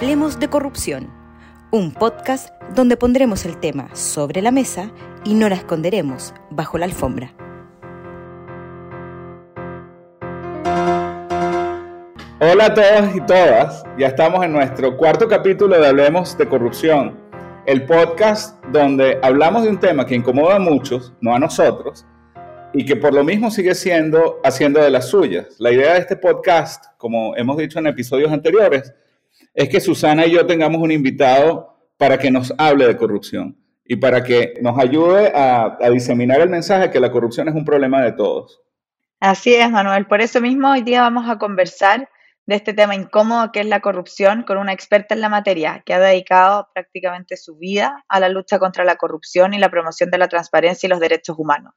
Hablemos de Corrupción, un podcast donde pondremos el tema sobre la mesa y no la esconderemos bajo la alfombra. Hola a todos y todas, ya estamos en nuestro cuarto capítulo de Hablemos de Corrupción, el podcast donde hablamos de un tema que incomoda a muchos, no a nosotros, y que por lo mismo sigue siendo haciendo de las suyas. La idea de este podcast, como hemos dicho en episodios anteriores, es que Susana y yo tengamos un invitado para que nos hable de corrupción y para que nos ayude a, diseminar el mensaje que la corrupción es un problema de todos. Así es, Manuel. Por eso mismo hoy día vamos a conversar de este tema incómodo que es la corrupción con una experta en la materia que ha dedicado prácticamente su vida a la lucha contra la corrupción y la promoción de la transparencia y los derechos humanos.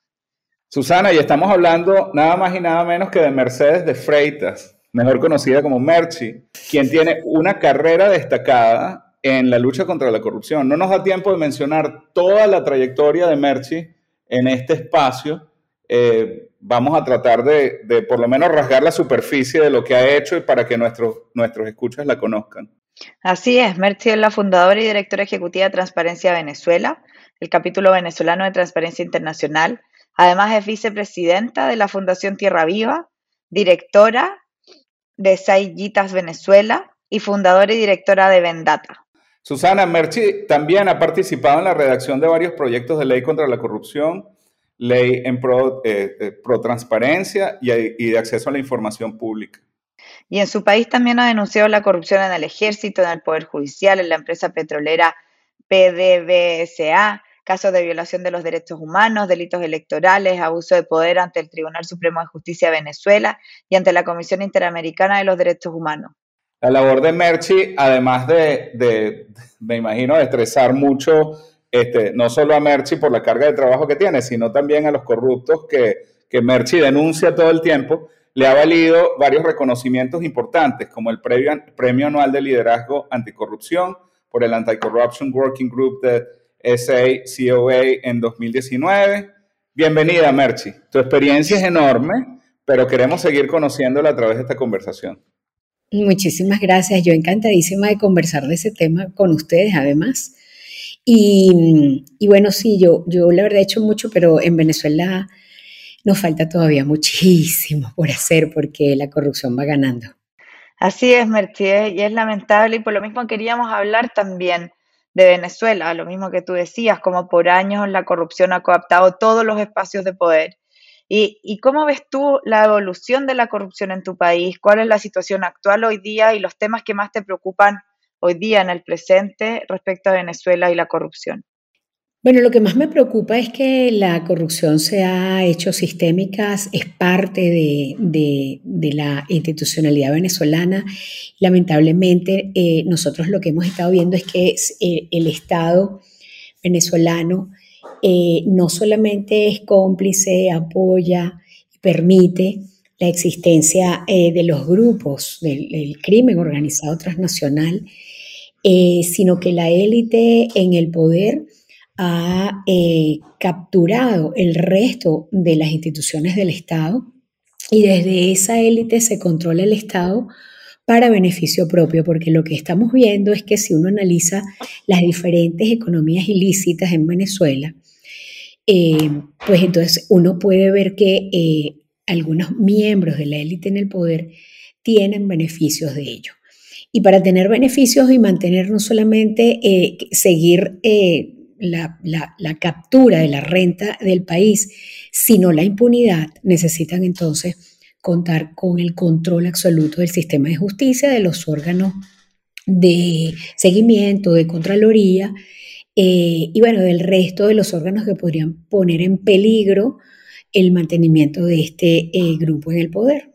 Susana, y estamos hablando nada más y nada menos que de Mercedes de Freitas, mejor conocida como Merchi, quien tiene una carrera destacada en la lucha contra la corrupción. No nos da tiempo de mencionar toda la trayectoria de Merchi en este espacio. Eh, vamos a tratar de, por lo menos rasgar la superficie de lo que ha hecho y para que nuestros, nuestros escuchas la conozcan. Así es, Merchi es la fundadora y directora ejecutiva de Transparencia Venezuela, el capítulo venezolano de Transparencia Internacional. Además es vicepresidenta de la Fundación Tierra Viva, directora de Saillitas Venezuela y fundadora y directora de Vendata. Susana Merchi también ha participado en la redacción de varios proyectos de ley contra la corrupción, ley en pro, eh, pro transparencia y, y de acceso a la información pública. Y en su país también ha denunciado la corrupción en el ejército, en el Poder Judicial, en la empresa petrolera PDVSA, casos de violación de los derechos humanos, delitos electorales, abuso de poder ante el Tribunal Supremo de Justicia de Venezuela y ante la Comisión Interamericana de los Derechos Humanos. La labor de Merchi, además de, me imagino, estresar mucho, este, no solo a Merchi por la carga de trabajo que tiene, sino también a los corruptos que, que Merchi denuncia todo el tiempo, le ha valido varios reconocimientos importantes, como el premio, premio anual de liderazgo anticorrupción por el Anti-Corruption Working Group de SA-COA en 2019. Bienvenida, Merchi. Tu experiencia es enorme, pero queremos seguir conociéndola a través de esta conversación. Muchísimas gracias. Yo encantadísima de conversar de ese tema con ustedes, además. Y, bueno, sí, yo, yo la verdad he hecho mucho, pero en Venezuela nos falta todavía muchísimo por hacer porque la corrupción va ganando. Así es, Merchi, y es lamentable y por lo mismo queríamos hablar también de Venezuela, lo mismo que tú decías, como por años la corrupción ha coaptado todos los espacios de poder. ¿Y, ¿Y, cómo ves tú la evolución de la corrupción en tu país? ¿Cuál es la situación actual hoy día y los temas que más te preocupan hoy día en el presente respecto a Venezuela y la corrupción? Bueno, lo que más me preocupa es que la corrupción se ha hecho sistémica, es parte de, la institucionalidad venezolana. Lamentablemente, eh, nosotros lo que hemos estado viendo es que eh, el Estado venezolano eh, no solamente es cómplice, apoya permite la existencia de los grupos del, crimen organizado transnacional, sino que la élite en el poder ha eh, capturado el resto de las instituciones del Estado y desde esa élite se controla el Estado para beneficio propio, porque lo que estamos viendo es que si uno analiza las diferentes economías ilícitas en Venezuela, eh, pues entonces uno puede ver que eh, algunos miembros de la élite en el poder tienen beneficios de ello. Y para tener beneficios y mantener no solamente seguir la, captura de la renta del país, sino la impunidad, necesitan entonces contar con el control absoluto del sistema de justicia, de los órganos de seguimiento, de Contraloría, eh, y bueno, del resto de los órganos que podrían poner en peligro el mantenimiento de este eh, grupo en el poder.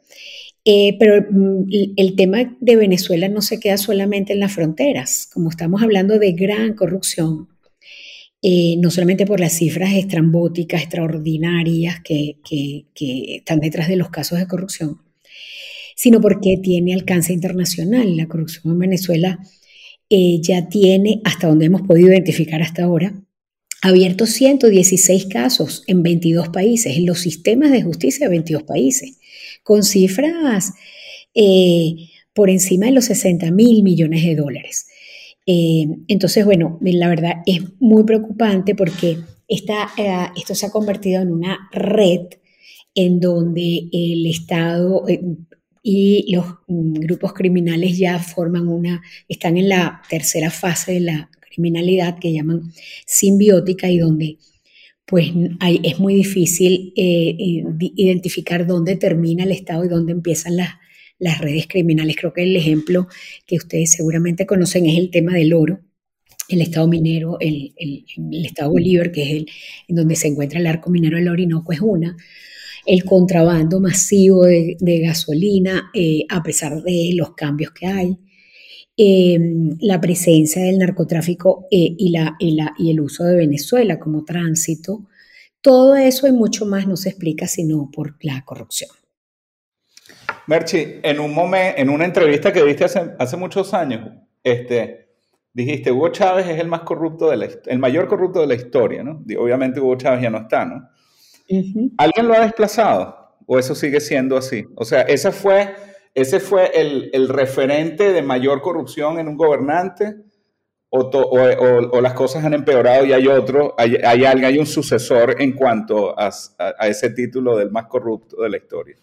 Eh, pero mm, el tema de Venezuela no se queda solamente en las fronteras, como estamos hablando de gran corrupción, eh, no solamente por las cifras estrambóticas, extraordinarias que, están detrás de los casos de corrupción, sino porque tiene alcance internacional. La corrupción en Venezuela eh, ya tiene, hasta donde hemos podido identificar hasta ahora, abierto 116 casos en 22 países, en los sistemas de justicia de 22 países, con cifras eh, por encima de los 60 mil millones de dólares. Eh, entonces, bueno, la verdad es muy preocupante porque esta, eh, esto se ha convertido en una red en donde el Estado eh, y los mm, grupos criminales ya forman una, están en la tercera fase de la criminalidad que llaman simbiótica y donde pues es muy difícil identificar dónde termina el Estado y dónde empiezan las, las redes criminales. Creo que el ejemplo que ustedes seguramente conocen es el tema del oro, el estado minero, el, estado Bolívar, que es el en donde se encuentra el arco minero del Orinoco, es una. El contrabando masivo de, gasolina, eh, a pesar de los cambios que hay. Em, la presencia del narcotráfico eh, y, la, y el uso de Venezuela como tránsito. Todo eso y mucho más no se explica sino por la corrupción. Merchi, en un momento, en una entrevista que diste hace, hace muchos años, este, dijiste Hugo Chávez es el más corrupto de la, el mayor corrupto de la historia, ¿no? Obviamente Hugo Chávez ya no está, ¿no? ¿Alguien lo ha desplazado? ¿O eso sigue siendo así? O sea, ese fue, ese fue el, el referente de mayor corrupción en un gobernante. O, o, o, las cosas han empeorado y hay otro, hay, hay, hay un sucesor en cuanto a, a ese título del más corrupto de la historia.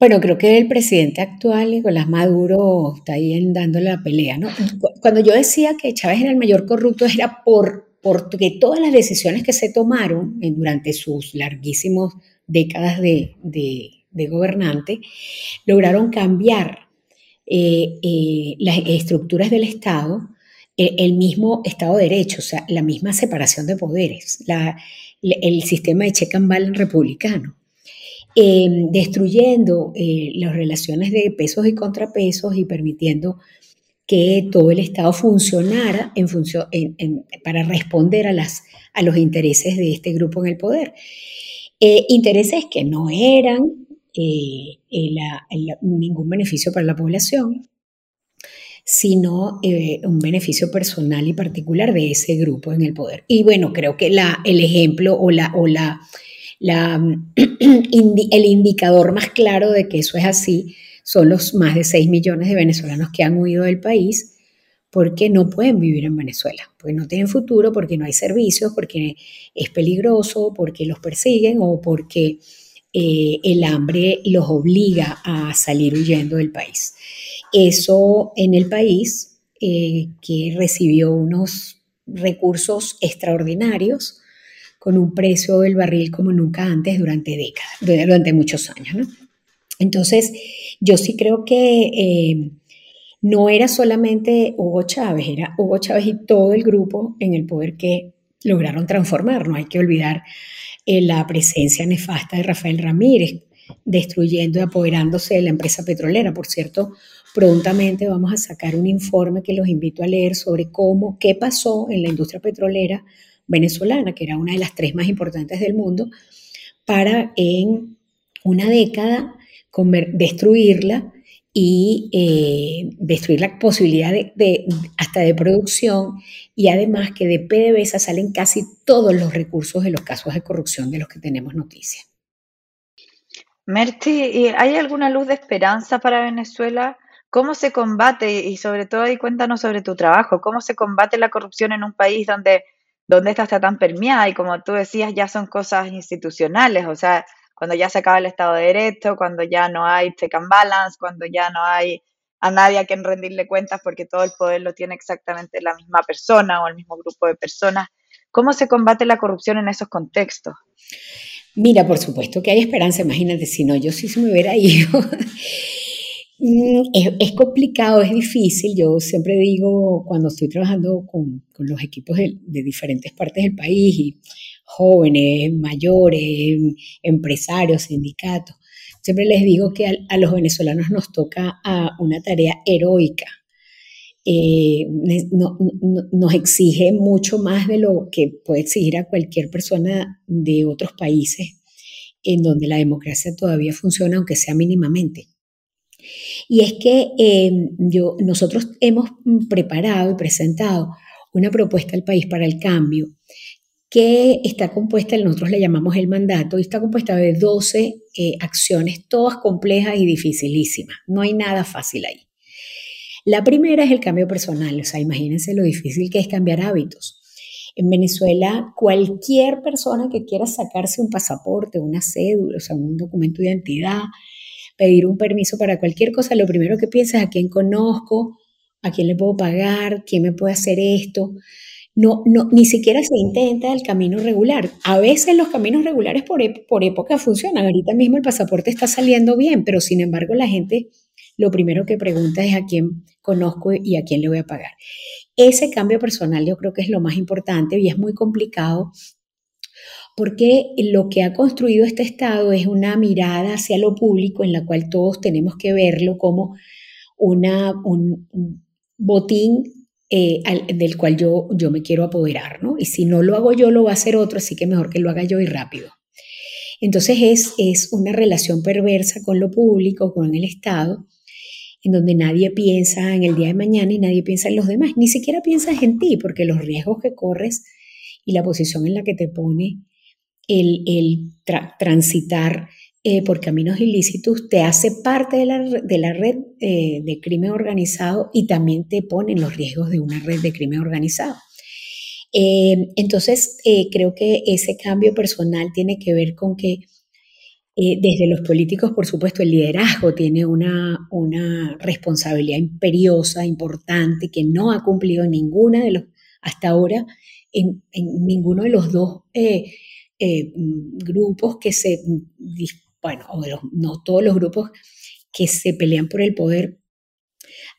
Bueno, creo que el presidente actual, Nicolás Maduro, está ahí dándole la pelea, ¿no? Cuando yo decía que Chávez era el mayor corrupto, era por, porque todas las decisiones que se tomaron durante sus larguísimas décadas de, gobernante lograron cambiar eh, eh, las estructuras del Estado, el mismo Estado de Derecho, o sea, la misma separación de poderes, el sistema de check and balance republicano. Em, destruyendo eh, las relaciones de pesos y contrapesos y permitiendo que todo el Estado funcionara en función, para responder a, las, a los intereses de este grupo en el poder. Eh, intereses que no eran eh, ningún beneficio para la población, sino un beneficio personal y particular de ese grupo en el poder. Y bueno, creo que la, el ejemplo o la, o la la, el indicador más claro de que eso es así son los más de 6 millones de venezolanos que han huido del país porque no pueden vivir en Venezuela, porque no tienen futuro, porque no hay servicios, porque es peligroso, porque los persiguen o porque eh, el hambre los obliga a salir huyendo del país. Eso en el país eh, que recibió unos recursos extraordinarios, con un precio del barril como nunca antes durante décadas, durante muchos años. ¿no? Entonces, yo sí creo que eh, no era solamente Hugo Chávez, era Hugo Chávez y todo el grupo en el poder que lograron transformar. No hay que olvidar eh, la presencia nefasta de Rafael Ramírez, destruyendo y apoderándose de la empresa petrolera. Por cierto, prontamente vamos a sacar un informe que los invito a leer sobre cómo, qué pasó en la industria petrolera venezolana, que era una de las tres más importantes del mundo, para en una década destruirla y eh, destruir la posibilidad de, hasta de producción y además que de PDVSA salen casi todos los recursos de los casos de corrupción de los que tenemos noticia. Merti, ¿hay alguna luz de esperanza para Venezuela? ¿Cómo se combate? Y sobre todo ahí cuéntanos sobre tu trabajo, ¿cómo se combate la corrupción en un país donde donde esta está tan permeada y como tú decías, ya son cosas institucionales, o sea, cuando ya se acaba el Estado de Derecho, cuando ya no hay check and balance, cuando ya no hay a nadie a quien rendirle cuentas porque todo el poder lo tiene exactamente la misma persona o el mismo grupo de personas. ¿Cómo se combate la corrupción en esos contextos? Mira, por supuesto que hay esperanza, imagínate, si no, yo sí se me hubiera ido. Mm, es, complicado, es difícil. Yo siempre digo, cuando estoy trabajando con, los equipos de, diferentes partes del país, y jóvenes, mayores, empresarios, sindicatos, siempre les digo que a, los venezolanos nos toca una tarea heroica. Eh, nos exige mucho más de lo que puede exigir a cualquier persona de otros países en donde la democracia todavía funciona, aunque sea mínimamente. Y es que em, yo, nosotros hemos preparado y presentado una propuesta al país para el cambio que está compuesta, nosotros le llamamos el mandato, y está compuesta de 12 eh, acciones, todas complejas y dificilísimas. No hay nada fácil ahí. La primera es el cambio personal, o sea, imagínense lo difícil que es cambiar hábitos. En Venezuela, cualquier persona que quiera sacarse un pasaporte, una cédula, o sea, un documento de identidad, pedir un permiso para cualquier cosa, lo primero que piensa es a quién conozco, a quién le puedo pagar, quién me puede hacer esto no, no, ni siquiera se intenta el camino regular. A veces los caminos regulares por, por época funcionan. Ahorita mismo el pasaporte está saliendo bien, pero sin embargo la gente lo primero que pregunta es a quién conozco y a quién le voy a pagar. Ese cambio personal yo creo que es lo más importante y es muy complicado porque lo que ha construido este Estado es una mirada hacia lo público en la cual todos tenemos que verlo como una, un botín eh, del cual yo, yo me quiero apoderar, ¿no? Y si no lo hago yo, lo va a hacer otro, así que mejor que lo haga yo y rápido. Entonces es, es una relación perversa con lo público, con el Estado, en donde nadie piensa en el día de mañana y nadie piensa en los demás, ni siquiera piensas en ti, porque los riesgos que corres y la posición en la que te pone el, el transitar eh, por caminos ilícitos, te hace parte de la, de la red eh, de crimen organizado y también te pone en los riesgos de una red de crimen organizado. Eh, entonces, creo que ese cambio personal tiene que ver con que desde los políticos, por supuesto, el liderazgo tiene una, una responsabilidad imperiosa, importante, que no ha cumplido ninguna de los, hasta ahora, en, en ninguno de los dos grupos que se bueno, o no todos los grupos que se pelean por el poder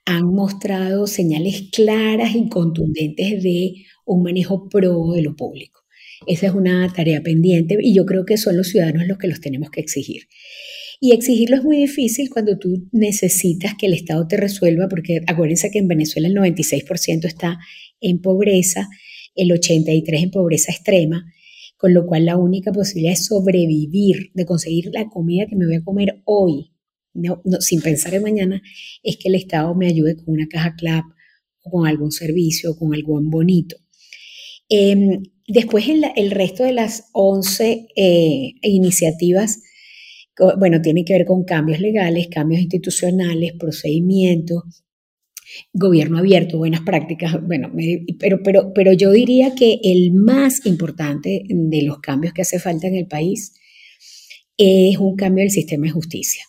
han mostrado señales claras y contundentes de un manejo pro de lo público. Esa es una tarea pendiente y yo creo que son los ciudadanos los que los tenemos que exigir. Y exigirlo es muy difícil cuando tú necesitas que el Estado te resuelva, porque acuérdense que en Venezuela el 96% está en pobreza, el 83% en pobreza extrema, con lo cual la única posibilidad es sobrevivir, de conseguir la comida que me voy a comer hoy, sin pensar en mañana, es que el Estado me ayude con una caja CLAP o con algún servicio o con algo bonito. Em, después el, el, resto de las 11 eh, iniciativas, bueno, tienen que ver con cambios legales, cambios institucionales, procedimientos, gobierno abierto, buenas prácticas, bueno, pero, pero, pero yo diría que el más importante de los cambios que hace falta en el país es un cambio del sistema de justicia.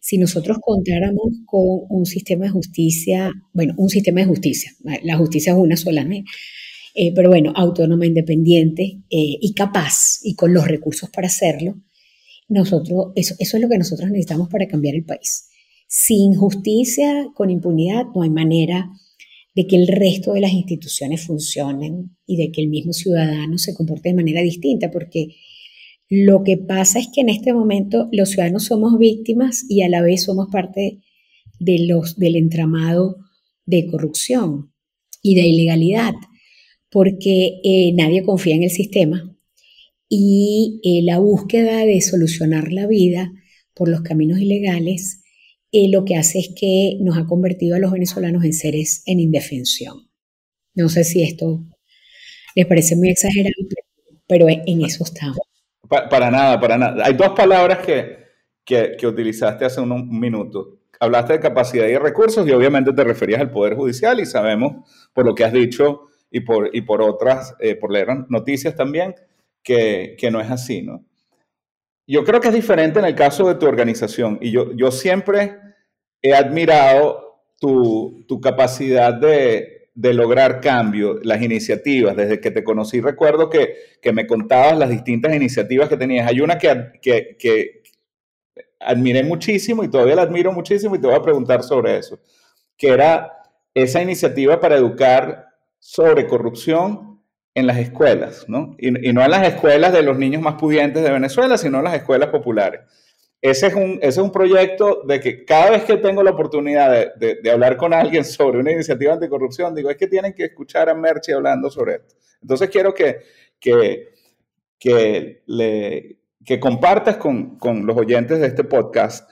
Si nosotros contáramos con un sistema de justicia, bueno, un sistema de justicia, la justicia es una sola, eh, pero bueno, autónoma, independiente eh, y capaz y con los recursos para hacerlo, nosotros, eso, eso es lo que nosotros necesitamos para cambiar el país. Sin justicia, con impunidad, no hay manera de que el resto de las instituciones funcionen y de que el mismo ciudadano se comporte de manera distinta, porque lo que pasa es que en este momento los ciudadanos somos víctimas y a la vez somos parte del entramado de corrupción y de ilegalidad, porque eh, nadie confía en el sistema y eh, la búsqueda de solucionar la vida por los caminos ilegales lo que hace es que nos ha convertido a los venezolanos en seres en indefensión. No sé si esto les parece muy exagerado, pero en eso estamos. Para, nada, para nada. Hay dos palabras que, que, utilizaste hace un, minuto. Hablaste de capacidad y recursos y obviamente te referías al Poder Judicial y sabemos por lo que has dicho y por, y por otras, eh, por leer noticias también, que, que no es así, ¿no? Yo creo que es diferente en el caso de tu organización y yo, yo siempre he admirado tu, tu capacidad de, de, lograr cambio, las iniciativas. Desde que te conocí recuerdo que, que me contabas las distintas iniciativas que tenías. Hay una que, que, que admiré muchísimo y todavía la admiro muchísimo y te voy a preguntar sobre eso, que era esa iniciativa para educar sobre corrupción en las escuelas, ¿no? Y, no en las escuelas de los niños más pudientes de Venezuela, sino en las escuelas populares. Ese es un, ese es un proyecto de que cada vez que tengo la oportunidad de, de, hablar con alguien sobre una iniciativa anticorrupción, digo, es que tienen que escuchar a Merchi hablando sobre esto. Entonces quiero que, que, que, le, que compartas con, con los oyentes de este podcast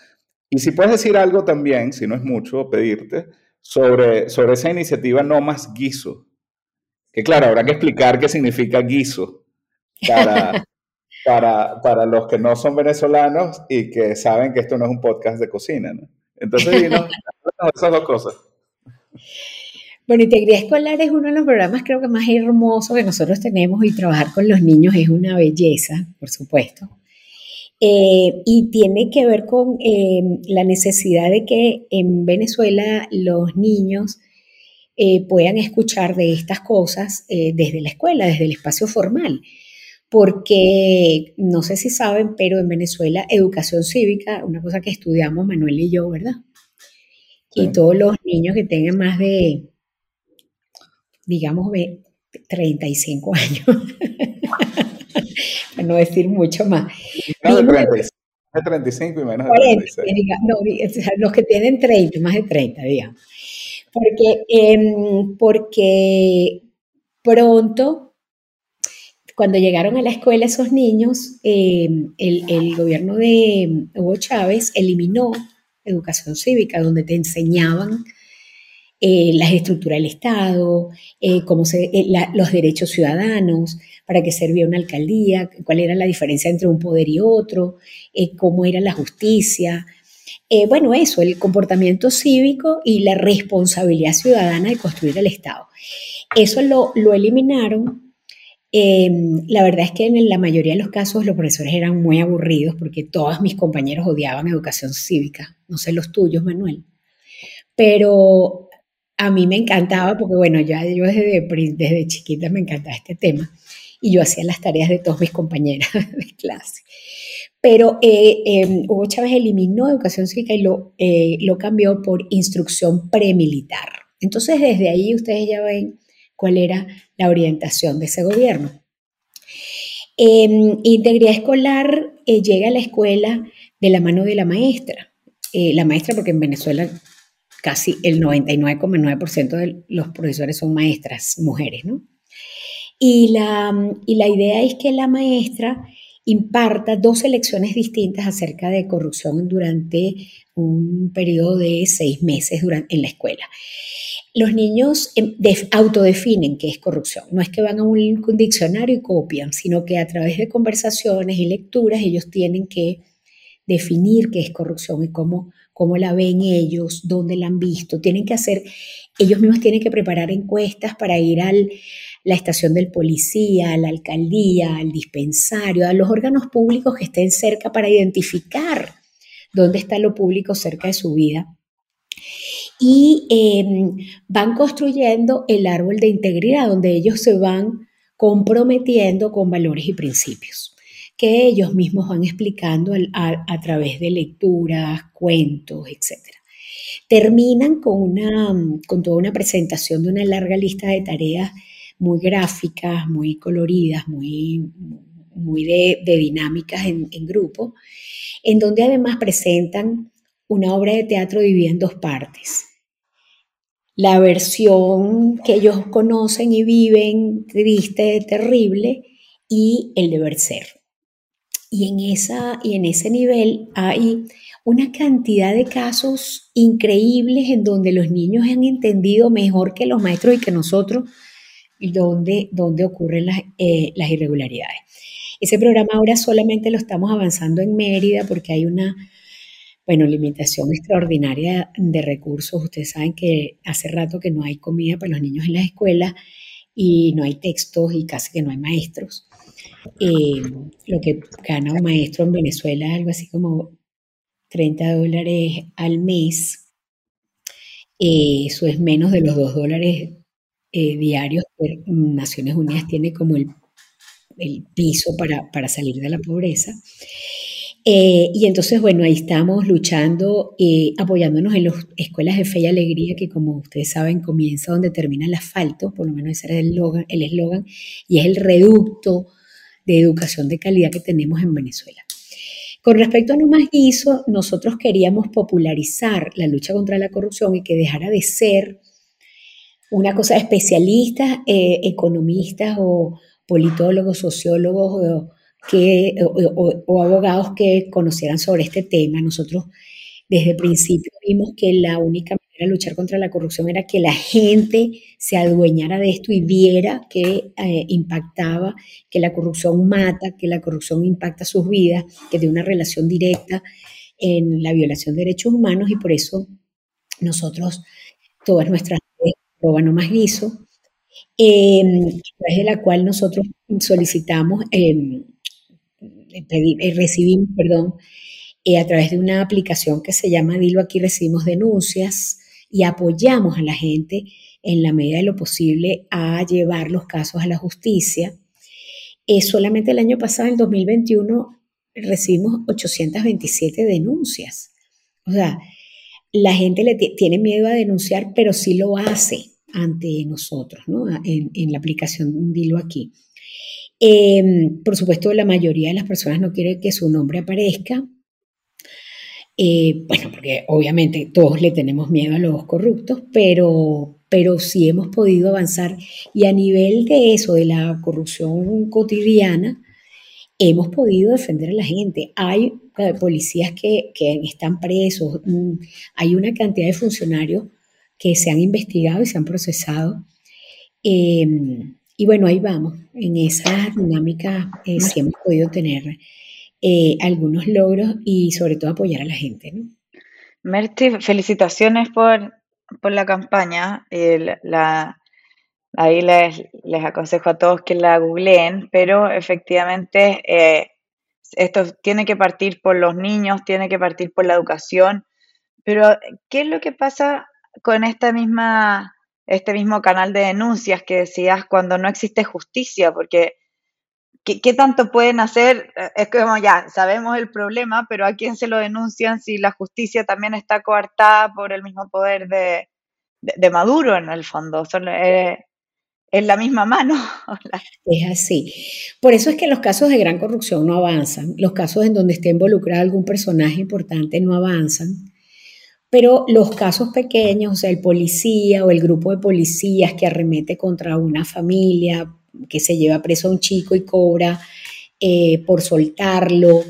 y si puedes decir algo también, si no es mucho, pedirte, sobre, sobre esa iniciativa No Más Guiso, que claro, habrá que explicar qué significa guiso, para, para los que no son venezolanos y que saben que esto no es un podcast de cocina, ¿no? Entonces, dinos esas dos cosas. Bueno, Integridad Escolar es uno de los programas creo que más hermosos que nosotros tenemos y trabajar con los niños es una belleza, por supuesto. Eh, y tiene que ver con eh, la necesidad de que en Venezuela los niños eh, puedan escuchar de estas cosas desde la escuela, desde el espacio formal. Porque no sé si saben, pero en Venezuela educación cívica, una cosa que estudiamos Manuel y yo, ¿verdad? Y todos los niños que tengan más de, digamos, de 35 años, para no decir mucho más. de, 35 y menos de 36. no, los que tienen 30, más de 30, digamos. Porque, em, porque pronto, cuando llegaron a la escuela esos niños, em, el, el, gobierno de Hugo Chávez eliminó educación cívica, donde te enseñaban eh, las estructuras del Estado, eh, cómo se, eh, los derechos ciudadanos, para qué servía una alcaldía, cuál era la diferencia entre un poder y otro, cómo era la justicia. bueno, eso, el comportamiento cívico y la responsabilidad ciudadana de construir el Estado. Eso lo, lo eliminaron. La verdad es que en la mayoría de los casos los profesores eran muy aburridos porque todos mis compañeros odiaban educación cívica, no sé los tuyos, Manuel. Pero a mí me encantaba porque, bueno, ya yo desde, desde chiquita me encantaba este tema y yo hacía las tareas de todos mis compañeras de clase. Pero eh, em, Hugo Chávez eliminó educación cívica y lo, eh, lo cambió por instrucción premilitar. Entonces, desde ahí ustedes ya ven cuál era la orientación de ese gobierno. Em, integridad escolar eh, llega a la escuela de la mano de la maestra. la maestra, porque en Venezuela casi el 99,9% de los profesores son maestras, mujeres, ¿no? Y la, y la idea es que la maestra imparta dos lecciones distintas acerca de corrupción durante un periodo de seis meses en la escuela. Los niños em, autodefinen qué es corrupción. No es que van a un, diccionario y copian, sino que a través de conversaciones y lecturas ellos tienen que definir qué es corrupción y cómo cómo la ven ellos, dónde la han visto. Tienen que hacer, ellos mismos tienen que preparar encuestas para ir a la estación del policía, a la alcaldía, al dispensario, a los órganos públicos que estén cerca para identificar dónde está lo público cerca de su vida. Y em, van construyendo el árbol de integridad, donde ellos se van comprometiendo con valores y principios que ellos mismos van explicando a, través de lecturas, cuentos, etc. Terminan con, una, con toda una presentación de una larga lista de tareas muy gráficas, muy coloridas, muy, muy de, dinámicas en, en, grupo, en donde además presentan una obra de teatro dividida en dos partes. La versión que ellos conocen y viven, triste, terrible, y el deber ser. Y en, esa, y en ese nivel hay una cantidad de casos increíbles en donde los niños han entendido mejor que los maestros y que nosotros dónde, dónde ocurren las, eh, las irregularidades. Ese programa ahora solamente lo estamos avanzando en Mérida porque hay una, bueno, limitación extraordinaria de recursos. Ustedes saben que hace rato que no hay comida para los niños en las escuelas y no hay textos y casi que no hay maestros. Eh, lo que gana un maestro en Venezuela algo así como 30 dólares al mes. Eh, eso es menos de los 2 dólares eh, diarios que Naciones Unidas tiene como el, el piso para, para, salir de la pobreza. Y entonces, bueno, ahí estamos luchando, apoyándonos en las escuelas de fe y alegría, que como ustedes saben, comienza donde termina el asfalto, por lo menos ese era el eslogan, y es el reducto de educación de calidad que tenemos en Venezuela. Con respecto a No Más Guiso, nosotros queríamos popularizar la lucha contra la corrupción y que dejara de ser una cosa de especialistas, eh, economistas o politólogos, sociólogos o, que, o, abogados que conocieran sobre este tema. Nosotros desde el principio vimos que la única a luchar contra la corrupción era que la gente se adueñara de esto y viera que eh, impactaba, que la corrupción mata, que la corrupción impacta sus vidas, que tiene una relación directa en la violación de derechos humanos y por eso nosotros, todas nuestras roba no más guiso, eh, a través de la cual nosotros solicitamos, eh, recibimos, perdón, eh, a través de una aplicación que se llama Dilo aquí recibimos denuncias y apoyamos a la gente en la medida de lo posible a llevar los casos a la justicia. Eh, solamente el año pasado, en 2021, recibimos 827 denuncias. O sea, la gente le tiene miedo a denunciar, pero sí lo hace ante nosotros, ¿no? En, la aplicación Dilo aquí. Em, por supuesto, la mayoría de las personas no quiere que su nombre aparezca, eh, bueno, porque obviamente todos le tenemos miedo a los corruptos, pero, pero sí hemos podido avanzar y a nivel de eso, de la corrupción cotidiana, hemos podido defender a la gente. Hay eh, policías que, están presos, mm, hay una cantidad de funcionarios que se han investigado y se han procesado. Em, y bueno, ahí vamos. En esa dinámica eh, sí hemos podido tener eh, algunos logros y sobre todo apoyar a la gente. ¿no? felicitaciones por, la campaña. la, ahí les, aconsejo a todos que la googleen, pero efectivamente eh, esto tiene que partir por los niños, tiene que partir por la educación. Pero, ¿qué es lo que pasa con esta misma, este mismo canal de denuncias que decías cuando no existe justicia? Porque ¿Qué, tanto pueden hacer? Es como ya, sabemos el problema, pero ¿a quién se lo denuncian si la justicia también está coartada por el mismo poder de, Maduro en el fondo? Son, eh, la misma mano. es así. Por eso es que los casos de gran corrupción no avanzan. Los casos en donde esté involucrado algún personaje importante no avanzan. Pero los casos pequeños, o sea, el policía o el grupo de policías que arremete contra una familia que se lleva preso a un chico y cobra eh, por soltarlo,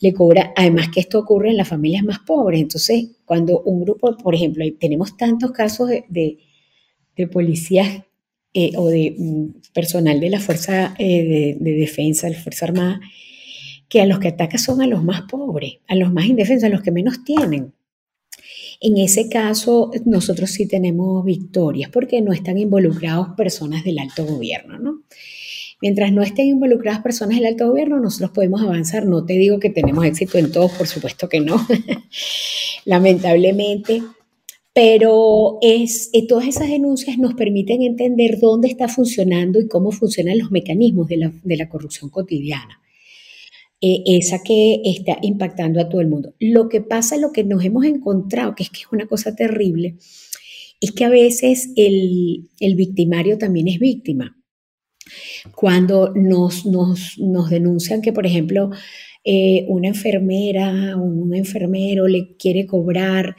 le cobra, además que esto ocurre en las familias más pobres. Entonces, cuando un grupo, por ejemplo, tenemos tantos casos de, policías eh, o de mm, personal de la Fuerza eh, de, Defensa, de la Fuerza Armada, que a los que ataca son a los más pobres, a los más indefensos, a los que menos tienen. En ese caso, nosotros sí tenemos victorias porque no están involucrados personas del alto gobierno, ¿no? Mientras no estén involucradas personas del alto gobierno, nosotros podemos avanzar. No te digo que tenemos éxito en todos, por supuesto que no, lamentablemente, pero eh, todas esas denuncias nos permiten entender dónde está funcionando y cómo funcionan los mecanismos de la corrupción cotidiana. Eh, esa que está impactando a todo el mundo. Lo que pasa, lo que nos hemos encontrado, que es que es una cosa terrible, es que a veces el, victimario también es víctima. Cuando nos, denuncian que, por ejemplo, eh, una enfermera o un enfermero le quiere cobrar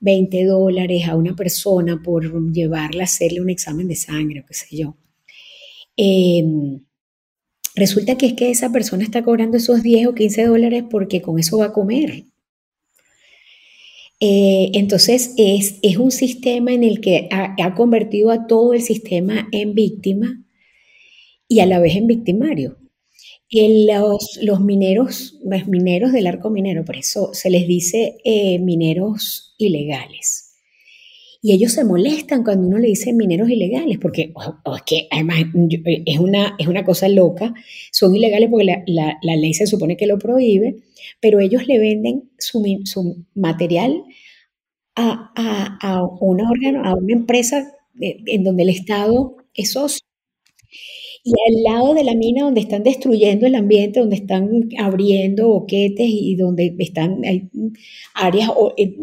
20 dólares a una persona por llevarla a hacerle un examen de sangre o qué sé yo. Em, Resulta que es que esa persona está cobrando esos 10 o 15 dólares porque con eso va a comer. Eh, entonces es, es, un sistema en el que ha, convertido a todo el sistema en víctima y a la vez en victimario. Y los, los, mineros, los mineros del arco minero, por eso se les dice eh, mineros ilegales. Y ellos se molestan cuando uno le dice mineros ilegales, porque es que además eh, es una, es una cosa loca, son ilegales porque la, ley se supone que lo prohíbe, pero ellos le venden su, su material a, a, una órgano, a una empresa en donde el Estado es socio. Y al lado de la mina donde están destruyendo el ambiente, donde están abriendo boquetes y donde están hay áreas eh,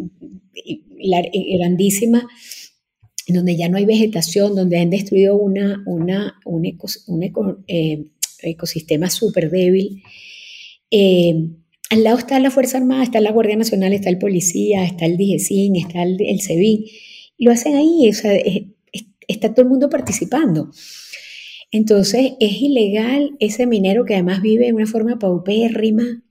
grandísima, donde ya no hay vegetación, donde han destruido una, una, un, eh, ecosistema súper débil. Eh, al lado está la Fuerza Armada, está la Guardia Nacional, está el policía, está el DGCIN, está el, SEBIN. Lo hacen ahí, está todo el mundo participando. Entonces es ilegal ese minero que además vive de una forma paupérrima,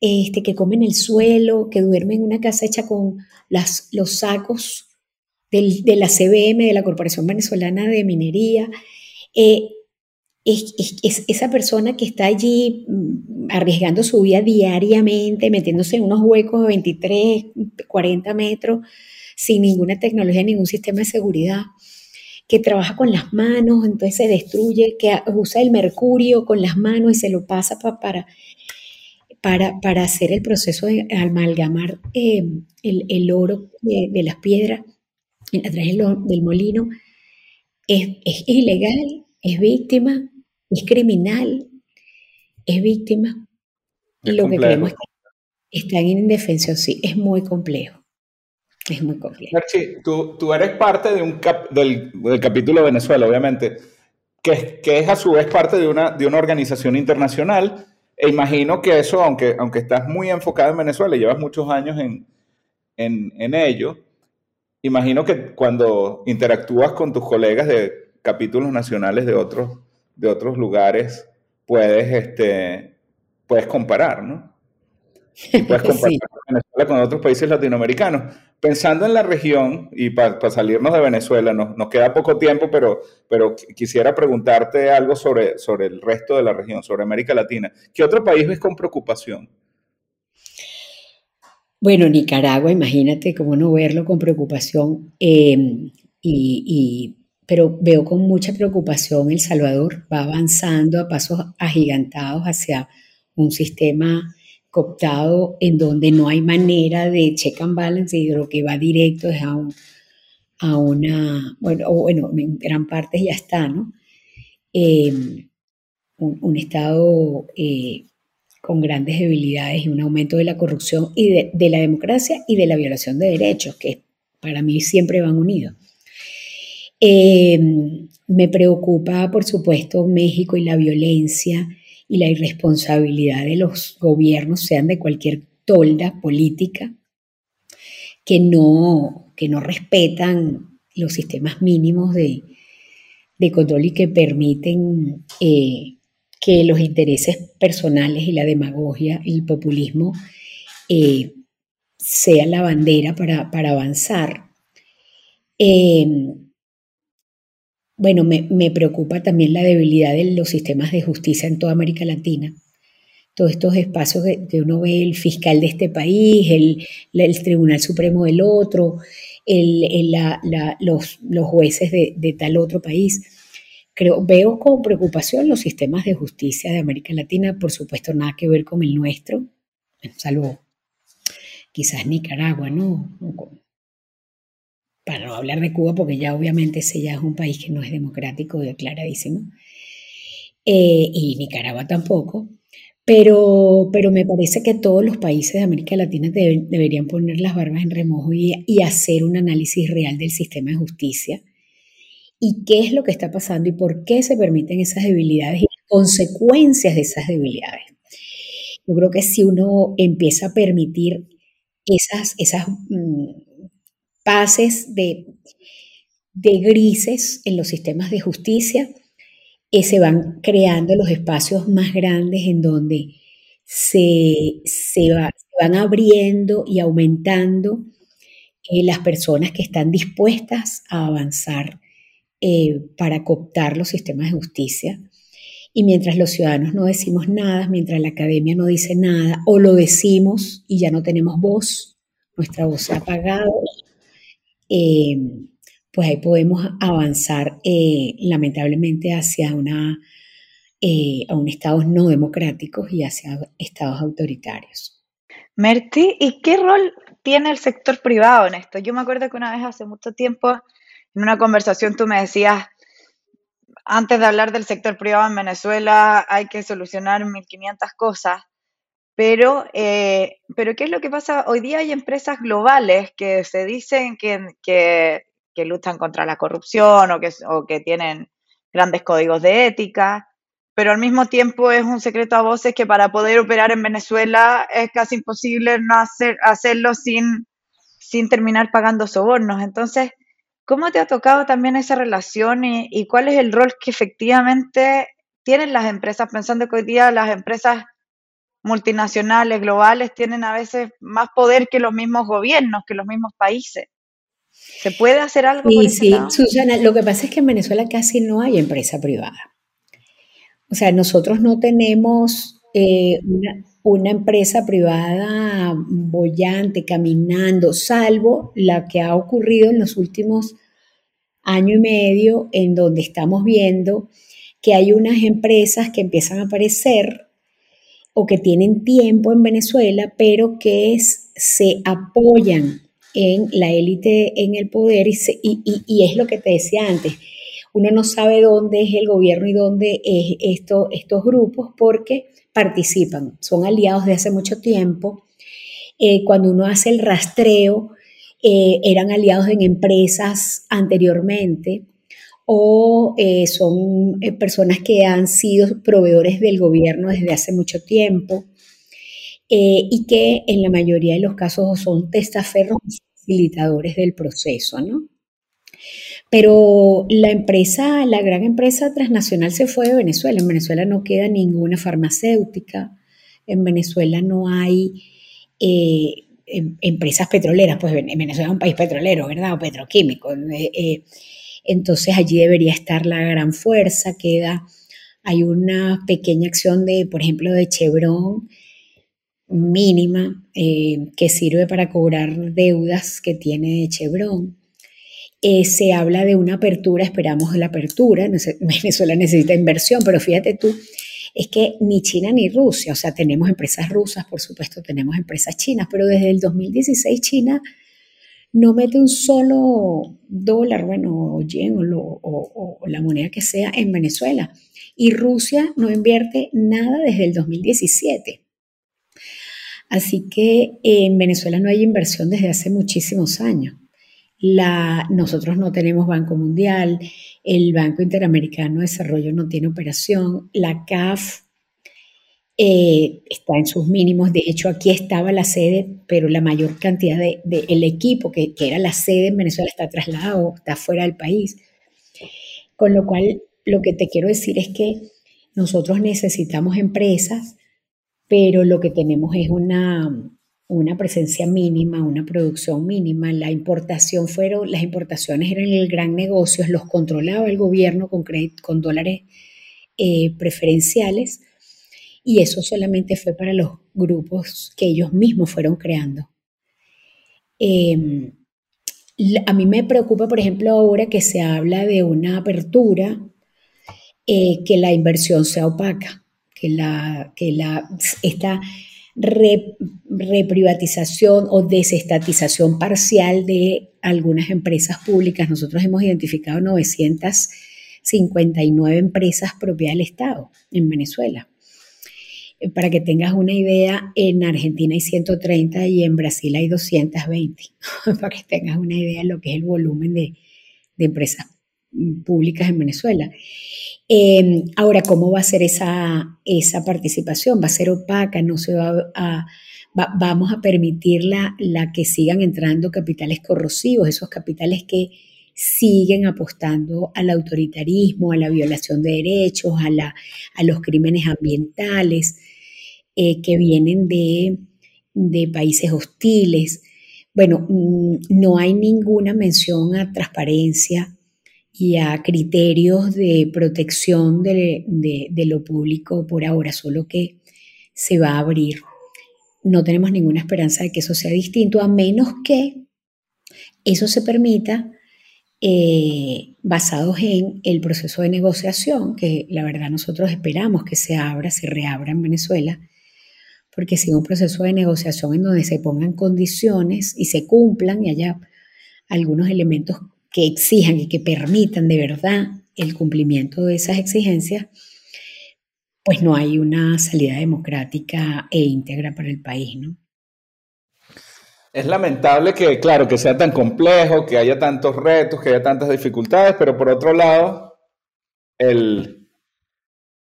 este, que come en el suelo, que duerme en una casa hecha con los sacos de la CBM, de la Corporación Venezolana de Minería. Eh, es, esa persona que está allí mm, arriesgando su vida diariamente, metiéndose en unos huecos de 23, 40 metros, sin ninguna tecnología, ningún sistema de seguridad, que trabaja con las manos, entonces se destruye, que usa el mercurio con las manos y se lo pasa para, para, para hacer el proceso de amalgamar eh, el, oro de, las piedras a través del, molino. Es, es ilegal, es víctima, es criminal, es víctima. y lo que queremos es que están en indefensión, sí, es muy complejo. Es muy complejo. tú, tú eres parte de un del, del, capítulo Venezuela, obviamente, que, que, es a su vez parte de una, de una organización internacional. E imagino que eso, aunque, aunque estás muy enfocado en Venezuela y llevas muchos años en, en, en ello, imagino que cuando interactúas con tus colegas de capítulos nacionales de otros de otros lugares puedes, este, puedes comparar, ¿no? Puedes comparar Venezuela con otros países latinoamericanos. Pensando en la región, y para salirnos de Venezuela, nos, nos, queda poco tiempo, pero, pero quisiera preguntarte algo sobre, sobre el resto de la región, sobre América Latina. ¿Qué otro país ves con preocupación? Bueno, Nicaragua, imagínate cómo no verlo con preocupación. Eh, y, pero veo con mucha preocupación El Salvador va avanzando a pasos agigantados hacia un sistema cooptado en donde no hay manera de check and balance y lo que va directo es a, una, bueno, bueno, en gran parte ya está, ¿no? Em, un, Estado eh, con grandes debilidades y un aumento de la corrupción y de, de la democracia y de la violación de derechos, que para mí siempre van unidos. Em, me preocupa, por supuesto, México y la violencia y la irresponsabilidad de los gobiernos, sean de cualquier tolda política, que no, que no respetan los sistemas mínimos de, control y que permiten eh, que los intereses personales y la demagogia y el populismo eh, sean la bandera para, avanzar. Em, bueno, me, preocupa también la debilidad de los sistemas de justicia en toda América Latina. Todos estos espacios que, uno ve, el fiscal de este país, el, Tribunal Supremo del otro, los, jueces de, tal otro país. Creo, veo con preocupación los sistemas de justicia de América Latina, por supuesto nada que ver con el nuestro, salvo quizás Nicaragua, ¿no? Para no hablar de Cuba, porque ya obviamente ese ya es un país que no es democrático, declaradísimo, eh, y Nicaragua tampoco, pero, pero me parece que todos los países de América Latina deberían poner las barbas en remojo y, y hacer un análisis real del sistema de justicia. Y qué es lo que está pasando y por qué se permiten esas debilidades y consecuencias de esas debilidades. Yo creo que si uno empieza a permitir esas, esas mm, pases de, de grises en los sistemas de justicia, y se van creando los espacios más grandes en donde se, se, van abriendo y aumentando eh, las personas que están dispuestas a avanzar eh, para cooptar los sistemas de justicia. Y mientras los ciudadanos no decimos nada, mientras la academia no dice nada, o lo decimos y ya no tenemos voz, nuestra voz se ha apagado, eh, pues ahí podemos avanzar eh, lamentablemente hacia una, eh, a un estados no democráticos y hacia estados autoritarios. Merti, ¿y qué rol tiene el sector privado en esto? Yo me acuerdo que una vez hace mucho tiempo, en una conversación tú me decías, antes de hablar del sector privado en Venezuela hay que solucionar 1.500 cosas. Pero, eh, pero, ¿qué es lo que pasa? Hoy día hay empresas globales que se dicen que, luchan contra la corrupción o que, tienen grandes códigos de ética, pero al mismo tiempo es un secreto a voces que para poder operar en Venezuela es casi imposible no hacer, hacerlo sin, sin terminar pagando sobornos. Entonces, ¿cómo te ha tocado también esa relación y, y cuál es el rol que efectivamente tienen las empresas? Pensando que hoy día las empresas multinacionales, globales, tienen a veces más poder que los mismos gobiernos, que los mismos países. ¿Se puede hacer algo? Sí, sí, Susana, lo que pasa es que en Venezuela casi no hay empresa privada. O sea, nosotros no tenemos eh, una, empresa privada bollante, caminando, salvo la que ha ocurrido en los últimos año y medio, en donde estamos viendo que hay unas empresas que empiezan a aparecer o que tienen tiempo en Venezuela, pero que se apoyan en la élite en el poder y, es lo que te decía antes. Uno no sabe dónde es el gobierno y dónde es esto, estos grupos porque participan, son aliados de hace mucho tiempo. Eh, cuando uno hace el rastreo, eh, eran aliados en empresas anteriormente o eh, son eh, personas que han sido proveedores del gobierno desde hace mucho tiempo eh, y que en la mayoría de los casos son testaferros facilitadores del proceso, ¿no? Pero la empresa, la gran empresa transnacional se fue de Venezuela. En Venezuela no queda ninguna farmacéutica, en Venezuela no hay em, empresas petroleras, pues Venezuela es un país petrolero, ¿verdad? O petroquímico. Entonces allí debería estar la gran fuerza, queda, hay una pequeña acción de, por ejemplo, de Chevron mínima eh, que sirve para cobrar deudas que tiene Chevron. Eh, se habla de una apertura, esperamos la apertura, Venezuela necesita inversión, pero fíjate tú, es que ni China ni Rusia, o sea, tenemos empresas rusas, por supuesto, tenemos empresas chinas, pero desde el 2016 China no mete un solo dólar, bueno, o yen o, la moneda que sea en Venezuela. Y Rusia no invierte nada desde el 2017. Así que en Venezuela no hay inversión desde hace muchísimos años. La, nosotros no tenemos Banco Mundial, el Banco Interamericano de Desarrollo no tiene operación, la CAF eh, está en sus mínimos. De hecho, aquí estaba la sede, pero la mayor cantidad del de, el equipo que, era la sede en Venezuela está trasladado, está fuera del país. Con lo cual, lo que te quiero decir es que nosotros necesitamos empresas, pero lo que tenemos es una, una presencia mínima, una producción mínima. La importación fueron, las importaciones eran el gran negocio, los controlaba el gobierno con, con dólares eh, preferenciales y eso solamente fue para los grupos que ellos mismos fueron creando. Em, a mí me preocupa, por ejemplo, ahora que se habla de una apertura, eh, que la inversión sea opaca, que, la, que la, esta reprivatización o desestatización parcial de algunas empresas públicas. Nosotros hemos identificado 959 empresas propiedad del Estado en Venezuela. Eh, para que tengas una idea, en Argentina hay 130 y en Brasil hay 220, para que tengas una idea de lo que es el volumen de, empresas públicas en Venezuela. Em, ahora, ¿cómo va a ser esa, esa participación? ¿Va a ser opaca? ¿No se va a, vamos a permitir la, la, que sigan entrando capitales corrosivos, esos capitales que siguen apostando al autoritarismo, a la violación de derechos, a, la, a los crímenes ambientales, eh, que vienen de, países hostiles. Bueno, mm, no hay ninguna mención a transparencia y a criterios de protección de, lo público por ahora, solo que se va a abrir. No tenemos ninguna esperanza de que eso sea distinto, a menos que eso se permita eh, basados en el proceso de negociación, que la verdad nosotros esperamos que se abra, se reabra en Venezuela, porque sin un proceso de negociación en donde se pongan condiciones y se cumplan y haya algunos elementos que exijan y que permitan de verdad el cumplimiento de esas exigencias, pues no hay una salida democrática e íntegra para el país, ¿no? Es lamentable que, claro, que sea tan complejo, que haya tantos retos, que haya tantas dificultades, pero por otro lado, el,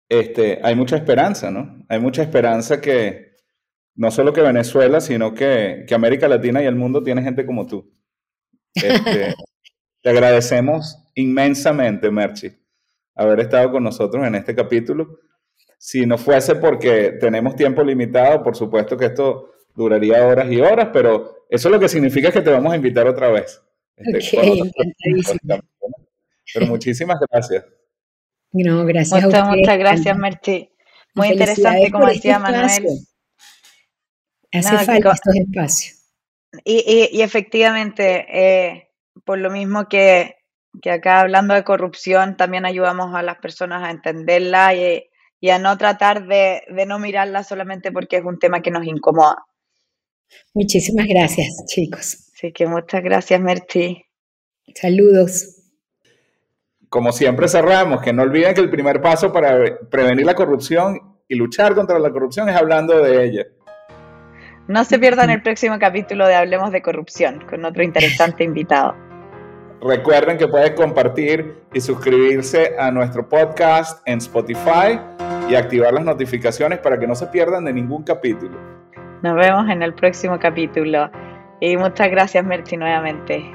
este, hay mucha esperanza, ¿no? Hay mucha esperanza que, no solo que Venezuela, sino que, América Latina y el mundo tiene gente como tú. Este, te agradecemos inmensamente, Merchi, haber estado con nosotros en este capítulo. Si no fuese porque tenemos tiempo limitado, por supuesto que esto duraría horas y horas, pero eso lo que significa que te vamos a invitar otra vez. Este, Pero muchísimas gracias. No, gracias. Muchas, muchas gracias, Merchi. Muy interesante, como decía este Manuel. Hace falta estos espacios. Y, y, efectivamente, eh, por lo mismo que, que, acá hablando de corrupción, también ayudamos a las personas a entenderla y, y a no tratar de, de, no mirarla solamente porque es un tema que nos incomoda. Muchísimas gracias, chicos. Así que muchas gracias, Merchi. Saludos. Como siempre cerramos, que no olviden que el primer paso para prevenir la corrupción y luchar contra la corrupción es hablando de ella. No se pierdan el próximo capítulo de Hablemos de Corrupción con otro interesante invitado. Recuerden que pueden compartir y suscribirse a nuestro podcast en Spotify y activar las notificaciones para que no se pierdan de ningún capítulo. Nos vemos en el próximo capítulo y muchas gracias Merti nuevamente.